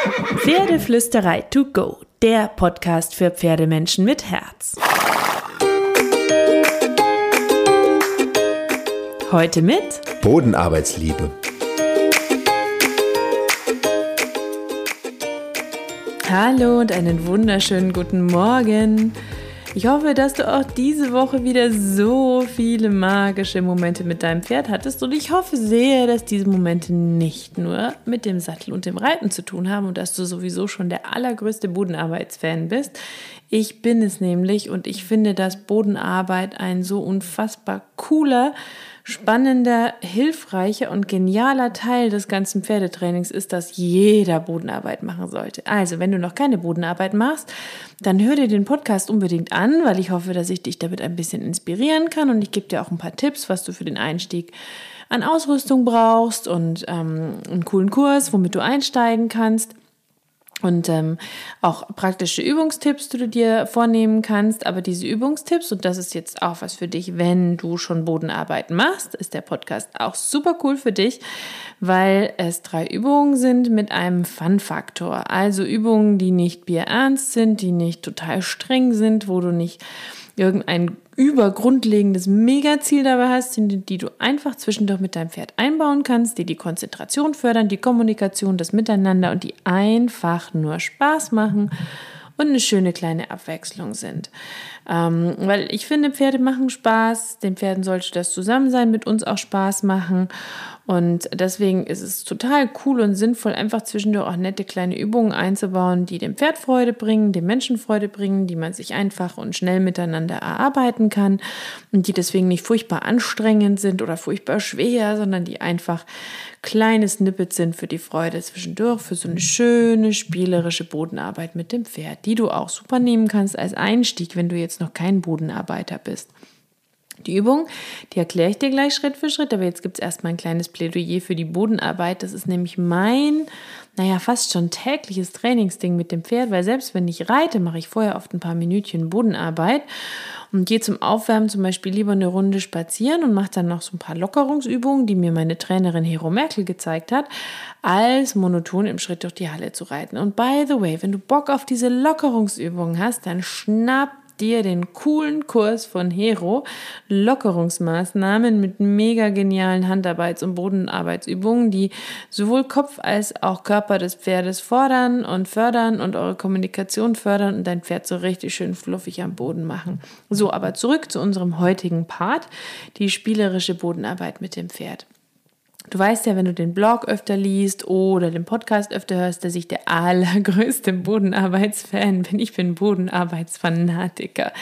Pferdeflüsterei to go, der Podcast für Pferdemenschen mit Herz. Heute mit Bodenarbeitsliebe. Hallo und einen wunderschönen guten Morgen. Ich hoffe, dass du auch diese Woche wieder so viele magische Momente mit deinem Pferd hattest und ich hoffe sehr, dass diese Momente nicht nur mit dem Sattel und dem Reiten zu tun haben und dass du sowieso schon der allergrößte Bodenarbeitsfan bist. Ich bin es nämlich und ich finde, dass Bodenarbeit ein so unfassbar cooler, spannender, hilfreicher und genialer Teil des ganzen Pferdetrainings ist, dass jeder Bodenarbeit machen sollte. Also, wenn du noch keine Bodenarbeit machst, dann hör dir den Podcast unbedingt an, weil ich hoffe, dass ich dich damit ein bisschen inspirieren kann und ich gebe dir auch ein paar Tipps, was du für den Einstieg an Ausrüstung brauchst und ähm, einen coolen Kurs, womit du einsteigen kannst und ähm, auch praktische Übungstipps, die du dir vornehmen kannst. Aber diese Übungstipps, und das ist jetzt auch was für dich, wenn du schon Bodenarbeit machst, ist der Podcast auch super cool für dich, weil es drei Übungen sind mit einem Fun-Faktor. Also Übungen, die nicht bierernst sind, die nicht total streng sind, wo du nicht irgendein übergrundlegendes Megaziel dabei hast, die, die du einfach zwischendurch mit deinem Pferd einbauen kannst, die die Konzentration fördern, die Kommunikation, das Miteinander und die einfach nur Spaß machen und eine schöne kleine Abwechslung sind. Ähm, weil ich finde, Pferde machen Spaß, den Pferden sollte das Zusammensein mit uns auch Spaß machen. Und deswegen ist es total cool und sinnvoll, einfach zwischendurch auch nette kleine Übungen einzubauen, die dem Pferd Freude bringen, dem Menschen Freude bringen, die man sich einfach und schnell miteinander erarbeiten kann und die deswegen nicht furchtbar anstrengend sind oder furchtbar schwer, sondern die einfach kleine Snippets sind für die Freude zwischendurch, für so eine schöne, spielerische Bodenarbeit mit dem Pferd, die du auch super nehmen kannst als Einstieg, wenn du jetzt noch kein Bodenarbeiter bist. Die Übung, die erkläre ich dir gleich Schritt für Schritt, aber jetzt gibt es erstmal ein kleines Plädoyer für die Bodenarbeit. Das ist nämlich mein, naja, fast schon tägliches Trainingsding mit dem Pferd, weil selbst wenn ich reite, mache ich vorher oft ein paar Minütchen Bodenarbeit und gehe zum Aufwärmen zum Beispiel lieber eine Runde spazieren und mache dann noch so ein paar Lockerungsübungen, die mir meine Trainerin Hero Merkel gezeigt hat, als monoton im Schritt durch die Halle zu reiten. Und by the way, wenn du Bock auf diese Lockerungsübungen hast, dann schnapp dir den coolen Kurs von Hero, Lockerungsmaßnahmen mit mega genialen Handarbeits- und Bodenarbeitsübungen, die sowohl Kopf als auch Körper des Pferdes fordern und fördern und eure Kommunikation fördern und dein Pferd so richtig schön fluffig am Boden machen. So, aber zurück zu unserem heutigen Part, die spielerische Bodenarbeit mit dem Pferd. Du weißt ja, wenn du den Blog öfter liest oder den Podcast öfter hörst, dass ich der allergrößte Bodenarbeitsfan bin. Ich bin Bodenarbeitsfanatiker.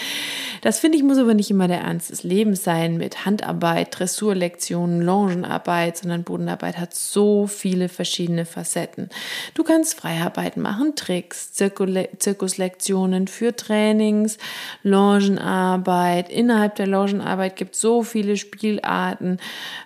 Das finde ich muss aber nicht immer der Ernst des Lebens sein mit Handarbeit, Dressurlektionen, Longenarbeit, sondern Bodenarbeit hat so viele verschiedene Facetten. Du kannst Freiarbeit machen, Tricks, Zirkuslektionen für Trainings, Longenarbeit. Innerhalb der Longenarbeit gibt es so viele Spielarten.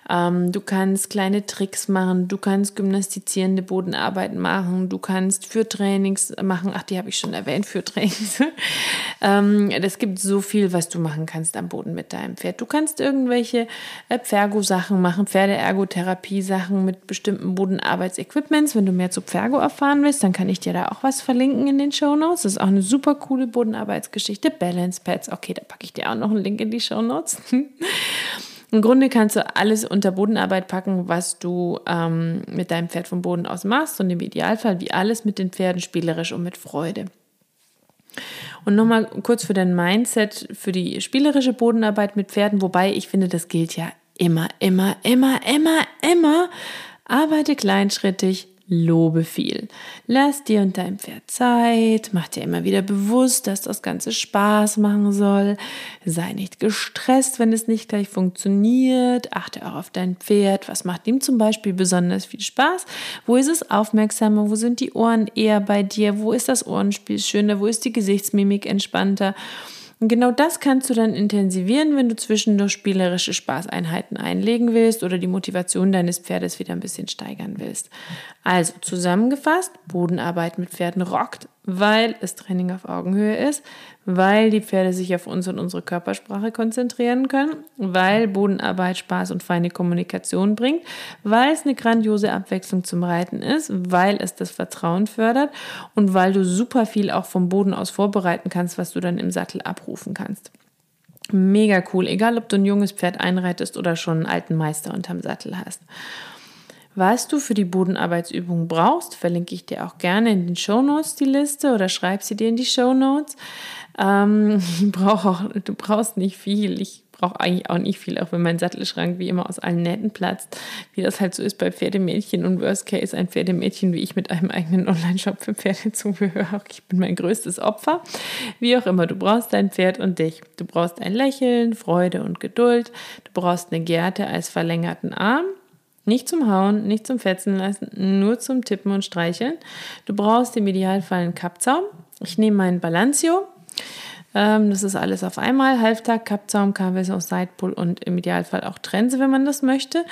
Ähm, du kannst kleine Tricks machen, du kannst gymnastizierende Bodenarbeit machen, du kannst für Trainings machen. Ach, die habe ich schon erwähnt, für Trainings. ähm, es gibt so viel viel, was du machen kannst am Boden mit deinem Pferd. Du kannst irgendwelche äh, Pfergo-Sachen machen, Pferdeergotherapie-Sachen mit bestimmten Bodenarbeitsequipments. Wenn du mehr zu Pfergo erfahren willst, dann kann ich dir da auch was verlinken in den Show Notes. Das ist auch eine super coole Bodenarbeitsgeschichte. Balance Pads. Okay, da packe ich dir auch noch einen Link in die Show Notes. Im Grunde kannst du alles unter Bodenarbeit packen, was du ähm, mit deinem Pferd vom Boden aus machst und im Idealfall wie alles mit den Pferden spielerisch und mit Freude. Und nochmal kurz für dein Mindset, für die spielerische Bodenarbeit mit Pferden, wobei ich finde, das gilt ja immer, immer, immer, immer, immer Arbeite kleinschrittig, lobe viel. Lass dir und deinem Pferd Zeit, mach dir immer wieder bewusst, dass das Ganze Spaß machen soll. Sei nicht gestresst, wenn es nicht gleich funktioniert. Achte auch auf dein Pferd. Was macht ihm zum Beispiel besonders viel Spaß? Wo ist es aufmerksamer? Wo sind die Ohren eher bei dir? Wo ist das Ohrenspiel schöner? Wo ist die Gesichtsmimik entspannter? Und genau das kannst du dann intensivieren, wenn du zwischendurch spielerische Spaßeinheiten einlegen willst oder die Motivation deines Pferdes wieder ein bisschen steigern willst. Also zusammengefasst, Bodenarbeit mit Pferden rockt, weil es Training auf Augenhöhe ist, weil die Pferde sich auf uns und unsere Körpersprache konzentrieren können, weil Bodenarbeit Spaß und feine Kommunikation bringt, weil es eine grandiose Abwechslung zum Reiten ist, weil es das Vertrauen fördert und weil du super viel auch vom Boden aus vorbereiten kannst, was du dann im Sattel abrufen kannst. Mega cool, egal ob du ein junges Pferd einreitest oder schon einen alten Meister unterm Sattel hast. Was du für die Bodenarbeitsübung brauchst, verlinke ich dir auch gerne in den Show Notes die Liste oder schreib sie dir in die Show Notes. Ähm, brauch auch, du brauchst nicht viel. Ich brauche eigentlich auch nicht viel, auch wenn mein Sattelschrank wie immer aus allen Nähten platzt, wie das halt so ist bei Pferdemädchen und Worst Case ein Pferdemädchen wie ich mit einem eigenen Online-Shop für Pferdezubehör. Ich bin mein größtes Opfer. Wie auch immer, du brauchst dein Pferd und dich. Du brauchst ein Lächeln, Freude und Geduld. Du brauchst eine Gerte als verlängerten Arm. Nicht zum Hauen, nicht zum Fetzen lassen, nur zum Tippen und Streicheln. Du brauchst im Idealfall einen Kappzaum. Ich nehme meinen Balanceo. Ähm, das ist alles auf einmal. Halftag, Kappzaum, KWS aus Sidepull und im Idealfall auch Trense, wenn man das möchte.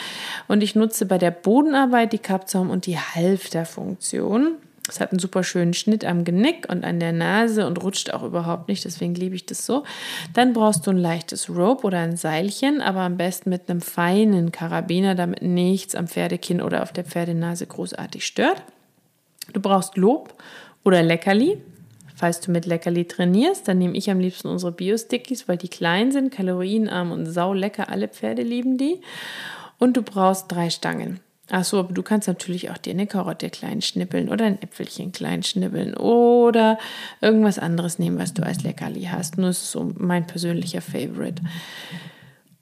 Und ich nutze bei der Bodenarbeit die Kappzaum und die Halfter-Funktion. Es hat einen super schönen Schnitt am Genick und an der Nase und rutscht auch überhaupt nicht, deswegen liebe ich das so. Dann brauchst du ein leichtes Rope oder ein Seilchen, aber am besten mit einem feinen Karabiner, damit nichts am Pferdekinn oder auf der Pferdenase großartig stört. Du brauchst Lob oder Leckerli. Falls du mit Leckerli trainierst, dann nehme ich am liebsten unsere Bio-Stickies, weil die klein sind, kalorienarm und saulecker. Alle Pferde lieben die. Und du brauchst drei Stangen. Ach so, aber du kannst natürlich auch dir eine Karotte klein schnippeln oder ein Äpfelchen klein schnippeln oder irgendwas anderes nehmen, was du als Leckerli hast. Nur ist so mein persönlicher Favorite.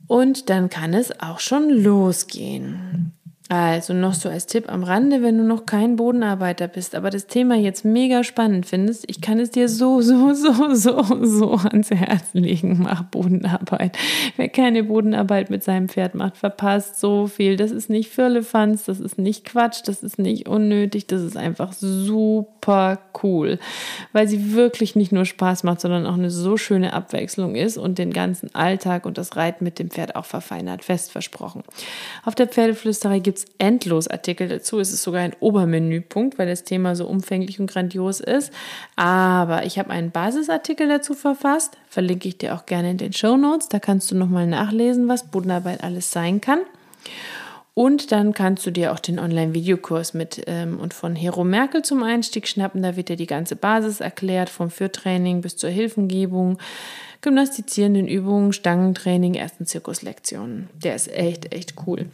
Und dann kann es auch schon losgehen. Also noch so als Tipp am Rande, wenn du noch kein Bodenarbeiter bist, aber das Thema jetzt mega spannend findest, ich kann es dir so, so, so, so, so ans Herz legen. Mach Bodenarbeit. Wer keine Bodenarbeit mit seinem Pferd macht, verpasst so viel. Das ist nicht Firlefanz, das ist nicht Quatsch, das ist nicht unnötig, das ist einfach super cool, weil sie wirklich nicht nur Spaß macht, sondern auch eine so schöne Abwechslung ist und den ganzen Alltag und das Reiten mit dem Pferd auch verfeinert, fest versprochen. Auf der Pferdeflüsterei gibt es endlos Artikel dazu. Es ist sogar ein Obermenüpunkt, weil das Thema so umfänglich und grandios ist. Aber ich habe einen Basisartikel dazu verfasst, verlinke ich dir auch gerne in den Show Notes. Da kannst du nochmal nachlesen, was Bodenarbeit alles sein kann. Und dann kannst du dir auch den Online-Videokurs mit ähm, und von Hero Merkel zum Einstieg schnappen. Da wird dir die ganze Basis erklärt, vom Führtraining bis zur Hilfengebung, gymnastizierenden Übungen, Stangentraining, ersten Zirkuslektionen. Der ist echt, echt cool.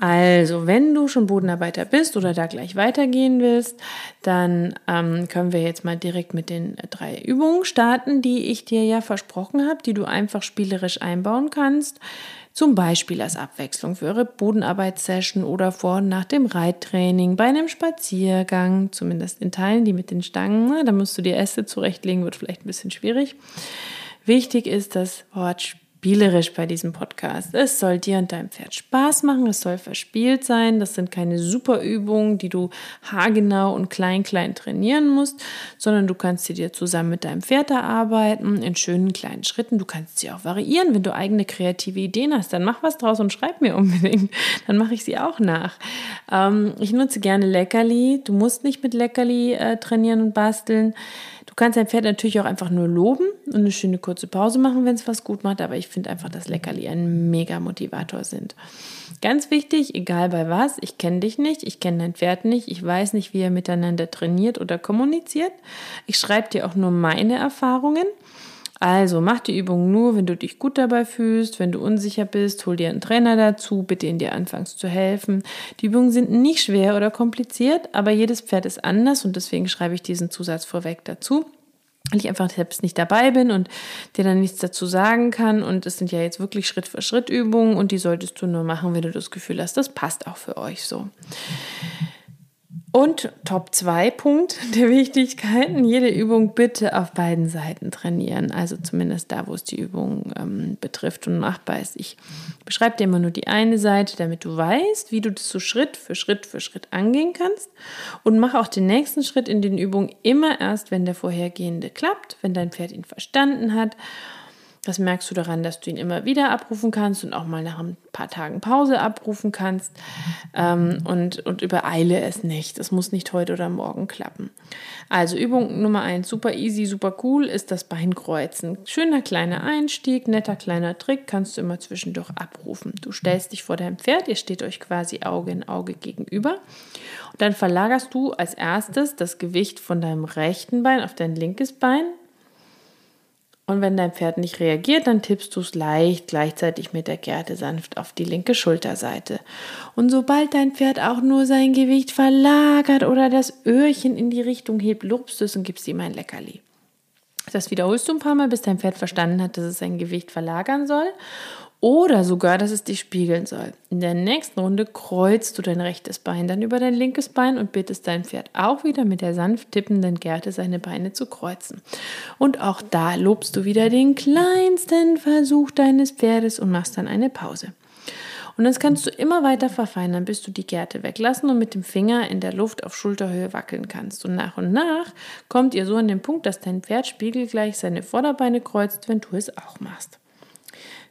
Also, wenn du schon Bodenarbeiter bist oder da gleich weitergehen willst, dann ähm, können wir jetzt mal direkt mit den drei Übungen starten, die ich dir ja versprochen habe, die du einfach spielerisch einbauen kannst. Zum Beispiel als Abwechslung für eure Bodenarbeitssession oder vor und nach dem Reittraining, bei einem Spaziergang, zumindest in Teilen, die mit den Stangen. Na, da musst du dir Äste zurechtlegen, wird vielleicht ein bisschen schwierig. Wichtig ist das Wort Spiel spielerisch bei diesem Podcast. Es soll dir und deinem Pferd Spaß machen, es soll verspielt sein. Das sind keine super Übungen, die du haargenau und klein, klein trainieren musst, sondern du kannst sie dir zusammen mit deinem Pferd erarbeiten in schönen kleinen Schritten. Du kannst sie auch variieren, wenn du eigene kreative Ideen hast. Dann mach was draus und schreib mir unbedingt. Dann mache ich sie auch nach. Ähm, ich nutze gerne Leckerli. Du musst nicht mit Leckerli äh, trainieren und basteln kannst dein Pferd natürlich auch einfach nur loben und eine schöne kurze Pause machen, wenn es was gut macht, aber ich finde einfach, dass Leckerli ein mega Motivator sind. Ganz wichtig, egal bei was, ich kenne dich nicht, ich kenne dein Pferd nicht, ich weiß nicht, wie ihr miteinander trainiert oder kommuniziert. Ich schreibe dir auch nur meine Erfahrungen. Also mach die Übung nur, wenn du dich gut dabei fühlst, wenn du unsicher bist, hol dir einen Trainer dazu, bitte ihn dir anfangs zu helfen. Die Übungen sind nicht schwer oder kompliziert, aber jedes Pferd ist anders und deswegen schreibe ich diesen Zusatz vorweg dazu. weil ich einfach selbst nicht dabei bin und dir dann nichts dazu sagen kann. Und es sind ja jetzt wirklich Schritt für Schritt Übungen und die solltest du nur machen, wenn du das Gefühl hast, das passt auch für euch so. Und Top 2 Punkt der Wichtigkeiten, jede Übung bitte auf beiden Seiten trainieren. Also zumindest da, wo es die Übung ähm, betrifft und machbar ist. Ich beschreibe dir immer nur die eine Seite, damit du weißt, wie du das so Schritt für Schritt für Schritt angehen kannst. Und mach auch den nächsten Schritt in den Übungen immer erst, wenn der vorhergehende klappt, wenn dein Pferd ihn verstanden hat das merkst du daran, dass du ihn immer wieder abrufen kannst und auch mal nach ein paar Tagen Pause abrufen kannst. Ähm, und, und übereile es nicht. Es muss nicht heute oder morgen klappen. Also Übung Nummer eins, super easy, super cool, ist das Beinkreuzen. Schöner kleiner Einstieg, netter kleiner Trick, kannst du immer zwischendurch abrufen. Du stellst dich vor deinem Pferd, ihr steht euch quasi Auge in Auge gegenüber. Und dann verlagerst du als erstes das Gewicht von deinem rechten Bein auf dein linkes Bein und wenn dein Pferd nicht reagiert, dann tippst du es leicht gleichzeitig mit der Gerte sanft auf die linke Schulterseite. Und sobald dein Pferd auch nur sein Gewicht verlagert oder das Öhrchen in die Richtung hebt, lobst du es und gibst ihm ein Leckerli. Das wiederholst du ein paar Mal, bis dein Pferd verstanden hat, dass es sein Gewicht verlagern soll oder sogar, dass es dich spiegeln soll. In der nächsten Runde kreuzt du dein rechtes Bein dann über dein linkes Bein und bittest dein Pferd auch wieder mit der sanft tippenden Gerte seine Beine zu kreuzen. Und auch da lobst du wieder den kleinsten Versuch deines Pferdes und machst dann eine Pause. Und das kannst du immer weiter verfeinern, bis du die Gerte weglassen und mit dem Finger in der Luft auf Schulterhöhe wackeln kannst. Und nach und nach kommt ihr so an den Punkt, dass dein Pferd spiegelgleich seine Vorderbeine kreuzt, wenn du es auch machst.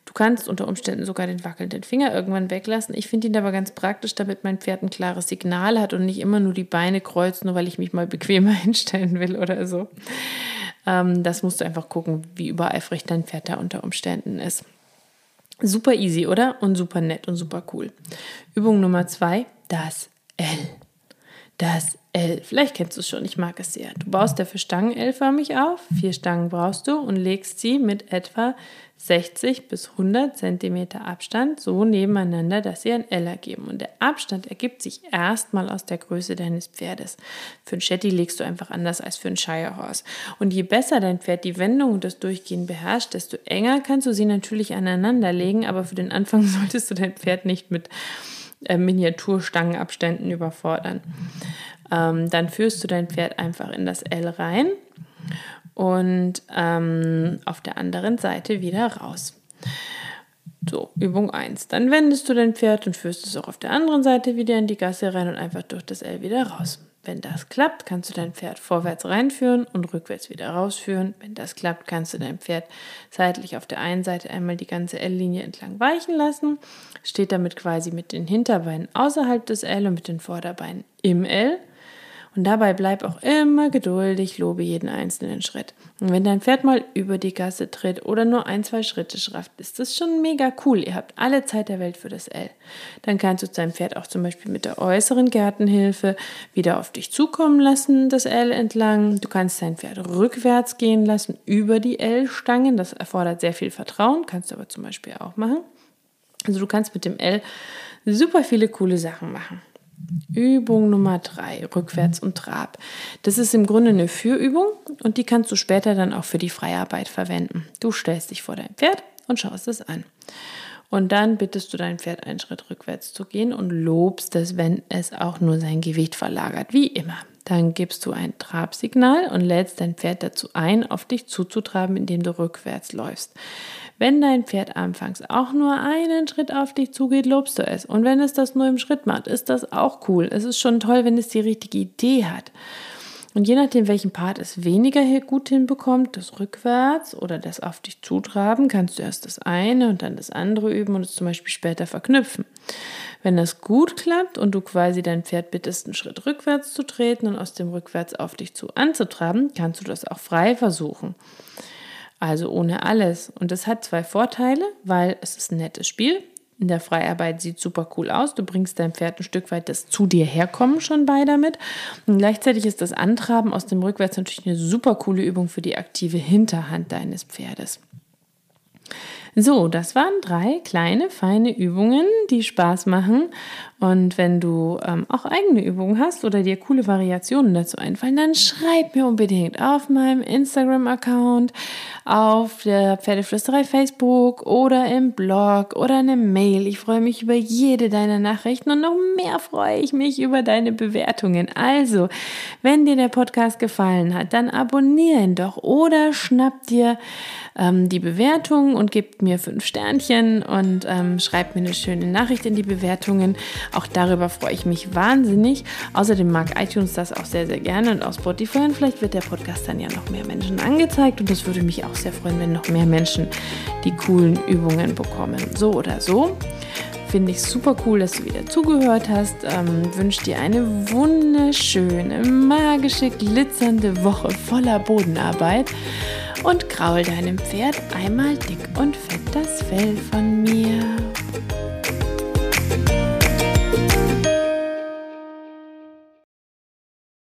Du kannst unter Umständen sogar den wackelnden Finger irgendwann weglassen. Ich finde ihn aber ganz praktisch, damit mein Pferd ein klares Signal hat und nicht immer nur die Beine kreuzt, nur weil ich mich mal bequemer hinstellen will oder so. Ähm, das musst du einfach gucken, wie übereifrig dein Pferd da unter Umständen ist. Super easy, oder? Und super nett und super cool. Übung Nummer zwei, das L. Das L. Vielleicht kennst du es schon, ich mag es sehr. Du baust dafür Stangen L-förmig auf. Vier Stangen brauchst du und legst sie mit etwa 60 bis 100 cm Abstand so nebeneinander, dass sie ein L ergeben. Und der Abstand ergibt sich erstmal aus der Größe deines Pferdes. Für ein Shetty legst du einfach anders als für ein Shire Horse. Und je besser dein Pferd die Wendung und das Durchgehen beherrscht, desto enger kannst du sie natürlich aneinander legen. Aber für den Anfang solltest du dein Pferd nicht mit äh, Miniaturstangenabständen überfordern. Ähm, dann führst du dein Pferd einfach in das L rein und ähm, auf der anderen Seite wieder raus. So, Übung 1. Dann wendest du dein Pferd und führst es auch auf der anderen Seite wieder in die Gasse rein und einfach durch das L wieder raus. Wenn das klappt, kannst du dein Pferd vorwärts reinführen und rückwärts wieder rausführen. Wenn das klappt, kannst du dein Pferd seitlich auf der einen Seite einmal die ganze L-Linie entlang weichen lassen, steht damit quasi mit den Hinterbeinen außerhalb des L und mit den Vorderbeinen im L und dabei bleib auch immer geduldig, lobe jeden einzelnen Schritt. Und wenn dein Pferd mal über die Gasse tritt oder nur ein, zwei Schritte schrafft, ist das schon mega cool. Ihr habt alle Zeit der Welt für das L. Dann kannst du dein Pferd auch zum Beispiel mit der äußeren Gärtenhilfe wieder auf dich zukommen lassen, das L entlang. Du kannst dein Pferd rückwärts gehen lassen über die L-Stangen. Das erfordert sehr viel Vertrauen, kannst du aber zum Beispiel auch machen. Also du kannst mit dem L super viele coole Sachen machen. Übung Nummer drei, Rückwärts und Trab. Das ist im Grunde eine Führübung und die kannst du später dann auch für die Freiarbeit verwenden. Du stellst dich vor dein Pferd und schaust es an. Und dann bittest du dein Pferd einen Schritt rückwärts zu gehen und lobst es, wenn es auch nur sein Gewicht verlagert, wie immer. Dann gibst du ein Trabsignal und lädst dein Pferd dazu ein, auf dich zuzutraben, indem du rückwärts läufst. Wenn dein Pferd anfangs auch nur einen Schritt auf dich zugeht, lobst du es. Und wenn es das nur im Schritt macht, ist das auch cool. Es ist schon toll, wenn es die richtige Idee hat. Und je nachdem, welchen Part es weniger gut hinbekommt, das rückwärts oder das auf dich zutraben, kannst du erst das eine und dann das andere üben und es zum Beispiel später verknüpfen. Wenn das gut klappt und du quasi dein Pferd bittest, einen Schritt rückwärts zu treten und aus dem rückwärts auf dich zu anzutraben, kannst du das auch frei versuchen. Also ohne alles. Und das hat zwei Vorteile, weil es ist ein nettes Spiel. In der Freiarbeit sieht super cool aus. Du bringst dein Pferd ein Stück weit das zu dir herkommen schon bei damit. Und gleichzeitig ist das Antraben aus dem Rückwärts natürlich eine super coole Übung für die aktive Hinterhand deines Pferdes. So, das waren drei kleine, feine Übungen, die Spaß machen. Und wenn du ähm, auch eigene Übungen hast oder dir coole Variationen dazu einfallen, dann schreib mir unbedingt auf meinem Instagram-Account, auf der Pferdeflüsterei Facebook oder im Blog oder eine Mail. Ich freue mich über jede deiner Nachrichten und noch mehr freue ich mich über deine Bewertungen. Also, wenn dir der Podcast gefallen hat, dann abonniere ihn doch oder schnapp dir ähm, die Bewertung und gib mir fünf Sternchen und ähm, schreib mir eine schöne Nachricht in die Bewertungen. Auch darüber freue ich mich wahnsinnig. Außerdem mag iTunes das auch sehr, sehr gerne und auch Spotify. Und vielleicht wird der Podcast dann ja noch mehr Menschen angezeigt und das würde mich auch sehr freuen, wenn noch mehr Menschen die coolen Übungen bekommen. So oder so. Finde ich super cool, dass du wieder zugehört hast. Ähm, Wünsche dir eine wunderschöne, magische, glitzernde Woche voller Bodenarbeit und kraul deinem Pferd einmal dick und fett das Fell von mir.